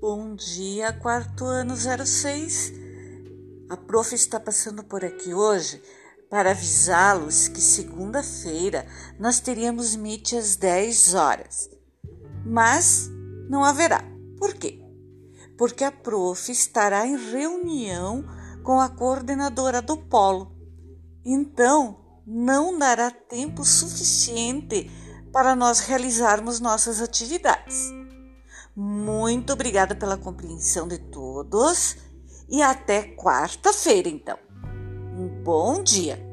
Bom dia, quarto ano 06. A prof está passando por aqui hoje para avisá-los que segunda-feira nós teríamos MIT às 10 horas. Mas não haverá. Por quê? Porque a prof estará em reunião com a coordenadora do polo. Então, não dará tempo suficiente para nós realizarmos nossas atividades. Muito obrigada pela compreensão de todos e até quarta-feira, então. Um bom dia!